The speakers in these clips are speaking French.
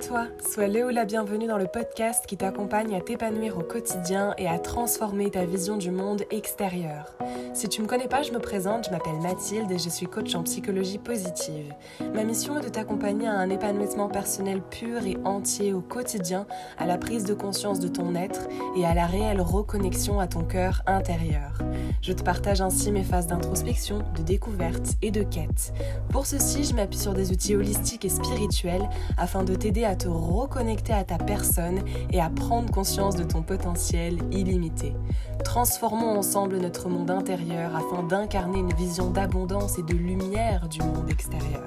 Toi, sois le ou la bienvenue dans le podcast qui t'accompagne à t'épanouir au quotidien et à transformer ta vision du monde extérieur. Si tu me connais pas, je me présente, je m'appelle Mathilde et je suis coach en psychologie positive. Ma mission est de t'accompagner à un épanouissement personnel pur et entier au quotidien, à la prise de conscience de ton être et à la réelle reconnexion à ton cœur intérieur. Je te partage ainsi mes phases d'introspection, de découverte et de quête. Pour ceci, je m'appuie sur des outils holistiques et spirituels afin de t'aider à te reconnecter à ta personne et à prendre conscience de ton potentiel illimité. Transformons ensemble notre monde intérieur afin d'incarner une vision d'abondance et de lumière du monde extérieur.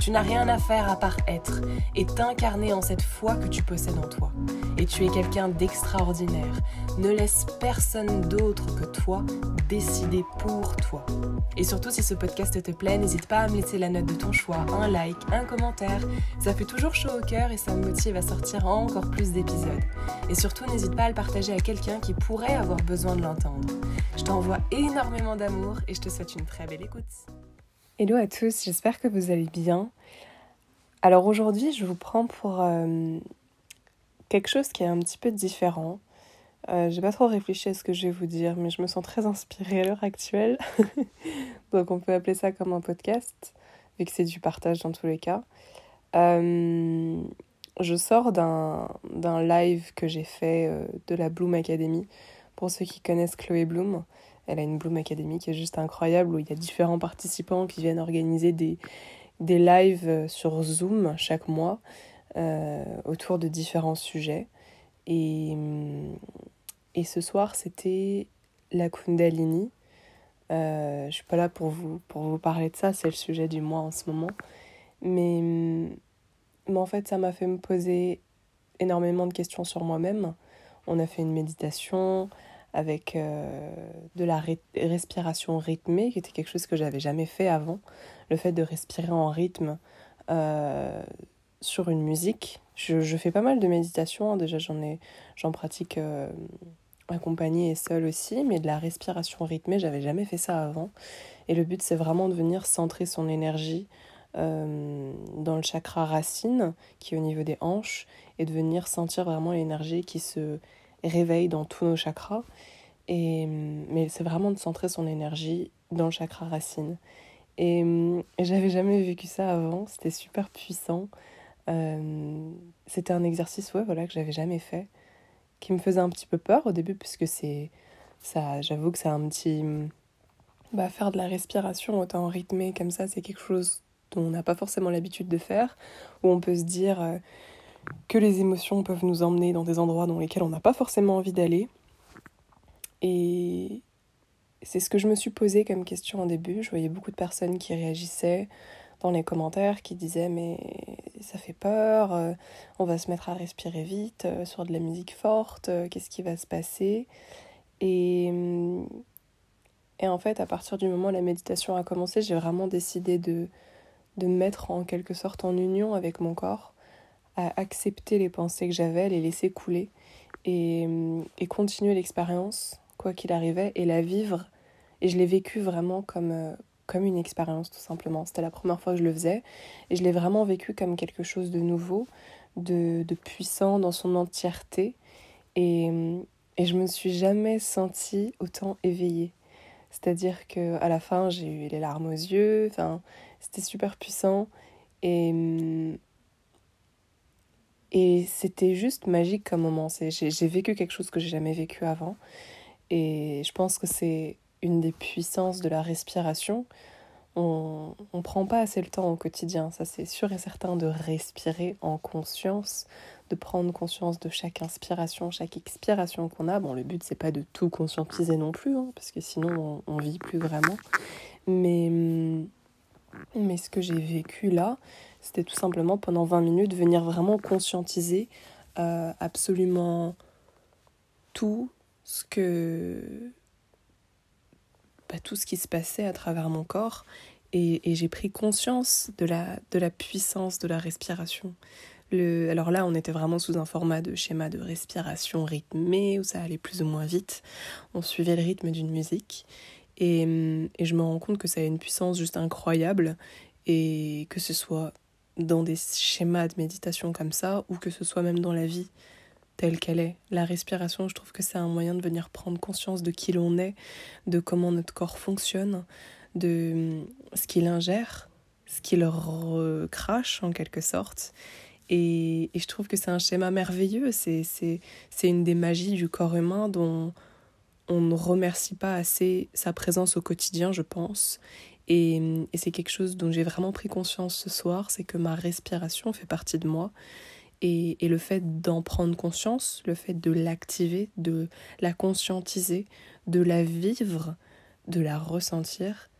Tu n'as rien à faire à part être et t'incarner en cette foi que tu possèdes en toi. Et tu es quelqu'un d'extraordinaire. Ne laisse personne d'autre que toi décider pour toi. Et surtout, si ce podcast te plaît, n'hésite pas à me laisser la note de ton choix, un like, un commentaire. Ça fait toujours chaud au cœur et ça me motive à sortir encore plus d'épisodes. Et surtout, n'hésite pas à le partager à quelqu'un qui pourrait avoir besoin de l'entendre. Je t'envoie énormément d'amour et je te souhaite une très belle écoute. Hello à tous, j'espère que vous allez bien. Alors aujourd'hui, je vous prends pour euh, quelque chose qui est un petit peu différent. Euh, j'ai pas trop réfléchi à ce que je vais vous dire, mais je me sens très inspirée à l'heure actuelle. Donc on peut appeler ça comme un podcast, vu que c'est du partage dans tous les cas. Euh, je sors d'un live que j'ai fait euh, de la Bloom Academy. Pour ceux qui connaissent Chloé Bloom, elle a une Bloom Academy qui est juste incroyable où il y a différents participants qui viennent organiser des, des lives sur Zoom chaque mois euh, autour de différents sujets. Et, et ce soir, c'était la Kundalini. Euh, je suis pas là pour vous, pour vous parler de ça, c'est le sujet du mois en ce moment. Mais mais en fait, ça m'a fait me poser énormément de questions sur moi-même. On a fait une méditation avec euh, de la respiration rythmée, qui était quelque chose que j'avais jamais fait avant. Le fait de respirer en rythme euh, sur une musique. Je, fais pas mal de méditation, hein. déjà j'en ai j'en pratique euh, accompagnée et seule aussi, mais de la respiration rythmée, j'avais jamais fait ça avant. Et le but c'est vraiment de venir centrer son énergie euh, dans le chakra racine qui est au niveau des hanches et de venir sentir vraiment l'énergie qui se réveille dans tous nos chakras. Et, mais c'est vraiment de centrer son énergie dans le chakra racine. Et, et j'avais jamais vécu ça avant, c'était super puissant. Euh, c'était un exercice ouais, voilà, que j'avais jamais fait, qui me faisait un petit peu peur au début, puisque c'est ça, j'avoue que c'est un petit. Bah, faire de la respiration autant rythmée comme ça, c'est quelque chose on n'a pas forcément l'habitude de faire, où on peut se dire euh, que les émotions peuvent nous emmener dans des endroits dans lesquels on n'a pas forcément envie d'aller. Et c'est ce que je me suis posé comme question au début. Je voyais beaucoup de personnes qui réagissaient dans les commentaires, qui disaient mais ça fait peur, euh, on va se mettre à respirer vite euh, sur de la musique forte, qu'est-ce qui va se passer? Et, et en fait, à partir du moment où la méditation a commencé, j'ai vraiment décidé de, de me mettre en quelque sorte en union avec mon corps, à accepter les pensées que j'avais, les laisser couler et, et continuer l'expérience, quoi qu'il arrivait, et la vivre. Et je l'ai vécu vraiment comme, euh, comme une expérience, tout simplement. C'était la première fois que je le faisais, et je l'ai vraiment vécu comme quelque chose de nouveau, de, de puissant dans son entièreté. Et, et je me suis jamais sentie autant éveillée. C'est-à-dire que à la fin, j'ai eu les larmes aux yeux, enfin, c'était super puissant et et c'était juste magique comme moment. J'ai vécu quelque chose que j'ai jamais vécu avant et je pense que c'est une des puissances de la respiration. On ne prend pas assez le temps au quotidien, ça c'est sûr et certain, de respirer en conscience, de prendre conscience de chaque inspiration, chaque expiration qu'on a. Bon, le but, c'est pas de tout conscientiser non plus, hein, parce que sinon, on, on vit plus vraiment. Mais, mais ce que j'ai vécu là, c'était tout simplement pendant 20 minutes venir vraiment conscientiser euh, absolument tout ce que. Bah, tout ce qui se passait à travers mon corps. Et, et j'ai pris conscience de la, de la puissance de la respiration. Le, alors là, on était vraiment sous un format de schéma de respiration rythmé, où ça allait plus ou moins vite. On suivait le rythme d'une musique. Et, et, je me rends compte que ça a une puissance juste incroyable. Et que ce soit dans des schémas de méditation comme ça, ou que ce soit même dans la vie telle qu'elle est. La respiration, je trouve que c'est un moyen de venir prendre conscience de qui l'on est, de comment notre corps fonctionne, de hum, ce qu'il ingère, ce qu'il recrache en quelque sorte. Et, et je trouve que c'est un schéma merveilleux, c'est une des magies du corps humain dont on ne remercie pas assez sa présence au quotidien, je pense. Et, et c'est quelque chose dont j'ai vraiment pris conscience ce soir, c'est que ma respiration fait partie de moi. Et, et le fait d'en prendre conscience, le fait de l'activer, de la conscientiser, de la vivre, de la ressentir,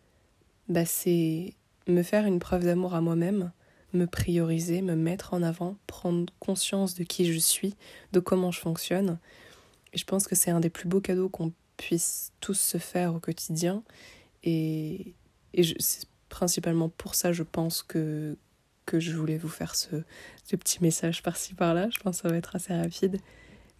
bah c'est me faire une preuve d'amour à moi-même, me prioriser, me mettre en avant, prendre conscience de qui je suis, de comment je fonctionne. Je pense que c'est un des plus beaux cadeaux qu'on puisse tous se faire au quotidien. Et, et c'est principalement pour ça, je pense, que, que je voulais vous faire ce, ce petit message par-ci par-là. Je pense que ça va être assez rapide.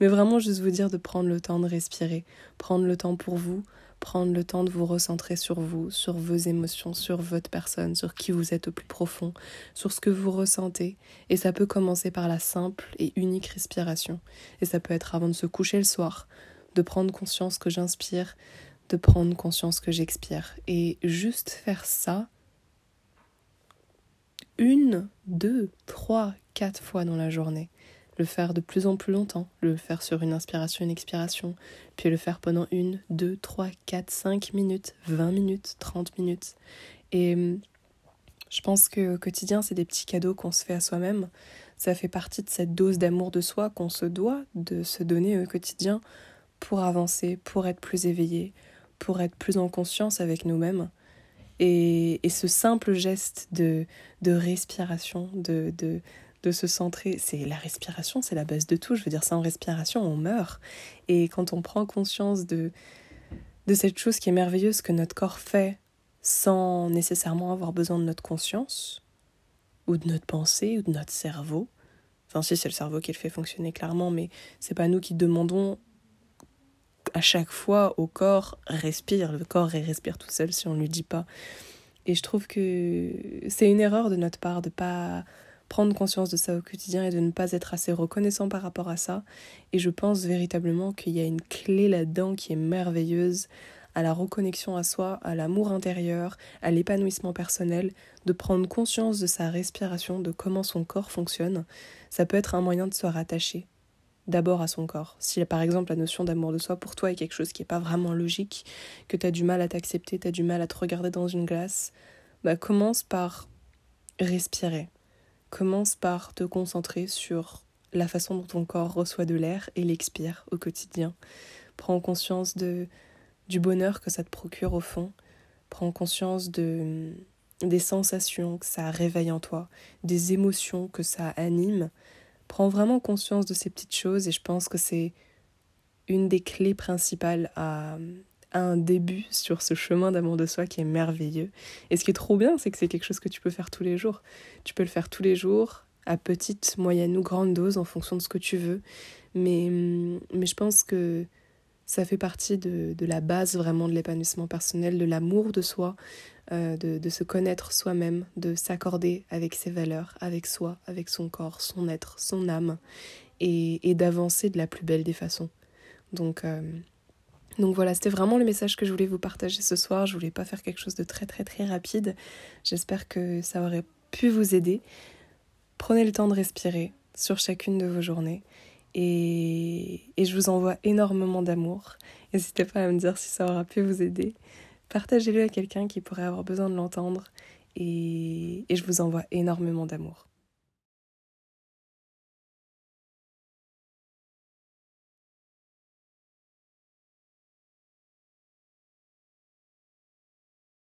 Mais vraiment, juste vous dire de prendre le temps de respirer, prendre le temps pour vous, prendre le temps de vous recentrer sur vous, sur vos émotions, sur votre personne, sur qui vous êtes au plus profond, sur ce que vous ressentez. Et ça peut commencer par la simple et unique respiration. Et ça peut être avant de se coucher le soir, de prendre conscience que j'inspire, de prendre conscience que j'expire. Et juste faire ça une, deux, trois, quatre fois dans la journée. Le faire de plus en plus longtemps, le faire sur une inspiration, une expiration, puis le faire pendant une, deux, trois, quatre, cinq minutes, vingt minutes, trente minutes. Et hum, je pense que au quotidien, c'est des petits cadeaux qu'on se fait à soi-même. Ça fait partie de cette dose d'amour de soi qu'on se doit de se donner au quotidien pour avancer, pour être plus éveillé, pour être plus en conscience avec nous-mêmes. Et, et, ce simple geste de, de respiration, de, de, de se centrer, c'est la respiration, c'est la base de tout. Je veux dire, sans respiration, on meurt. Et quand on prend conscience de, de cette chose qui est merveilleuse que notre corps fait sans nécessairement avoir besoin de notre conscience, ou de notre pensée, ou de notre cerveau, enfin si c'est le cerveau qui le fait fonctionner clairement, mais c'est pas nous qui demandons à chaque fois au corps respire. Le corps il respire tout seul si on ne lui dit pas. Et je trouve que c'est une erreur de notre part de pas prendre conscience de ça au quotidien et de ne pas être assez reconnaissant par rapport à ça. Et je pense véritablement qu'il y a une clé là-dedans qui est merveilleuse à la reconnexion à soi, à l'amour intérieur, à l'épanouissement personnel, de prendre conscience de sa respiration, de comment son corps fonctionne. Ça peut être un moyen de se rattacher d'abord à son corps. Si par exemple la notion d'amour de soi pour toi est quelque chose qui n'est pas vraiment logique, que tu as du mal à t'accepter, tu as du mal à te regarder dans une glace, bah commence par respirer. Commence par te concentrer sur la façon dont ton corps reçoit de l'air et l'expire au quotidien. Prends conscience de du bonheur que ça te procure au fond. Prends conscience de des sensations que ça réveille en toi, des émotions que ça anime prends vraiment conscience de ces petites choses et je pense que c'est une des clés principales à, un début sur ce chemin d'amour de soi qui est merveilleux. Et ce qui est trop bien, c'est que c'est quelque chose que tu peux faire tous les jours. Tu peux le faire tous les jours, à petite, moyenne ou grande dose, en fonction de ce que tu veux. Mais, mais je pense que ça fait partie de, de la base vraiment de l'épanouissement personnel, de l'amour de soi, euh, de, de, se connaître soi-même, de s'accorder avec ses valeurs, avec soi, avec son corps, son être, son âme, et, et d'avancer de la plus belle des façons. Donc, euh, donc voilà, c'était vraiment le message que je voulais vous partager ce soir. Je voulais pas faire quelque chose de très très très rapide. J'espère que ça aurait pu vous aider. Prenez le temps de respirer sur chacune de vos journées et, je vous envoie énormément d'amour. N'hésitez pas à me dire si ça aura pu vous aider. Partagez-le à quelqu'un qui pourrait avoir besoin de l'entendre. et je vous envoie énormément d'amour.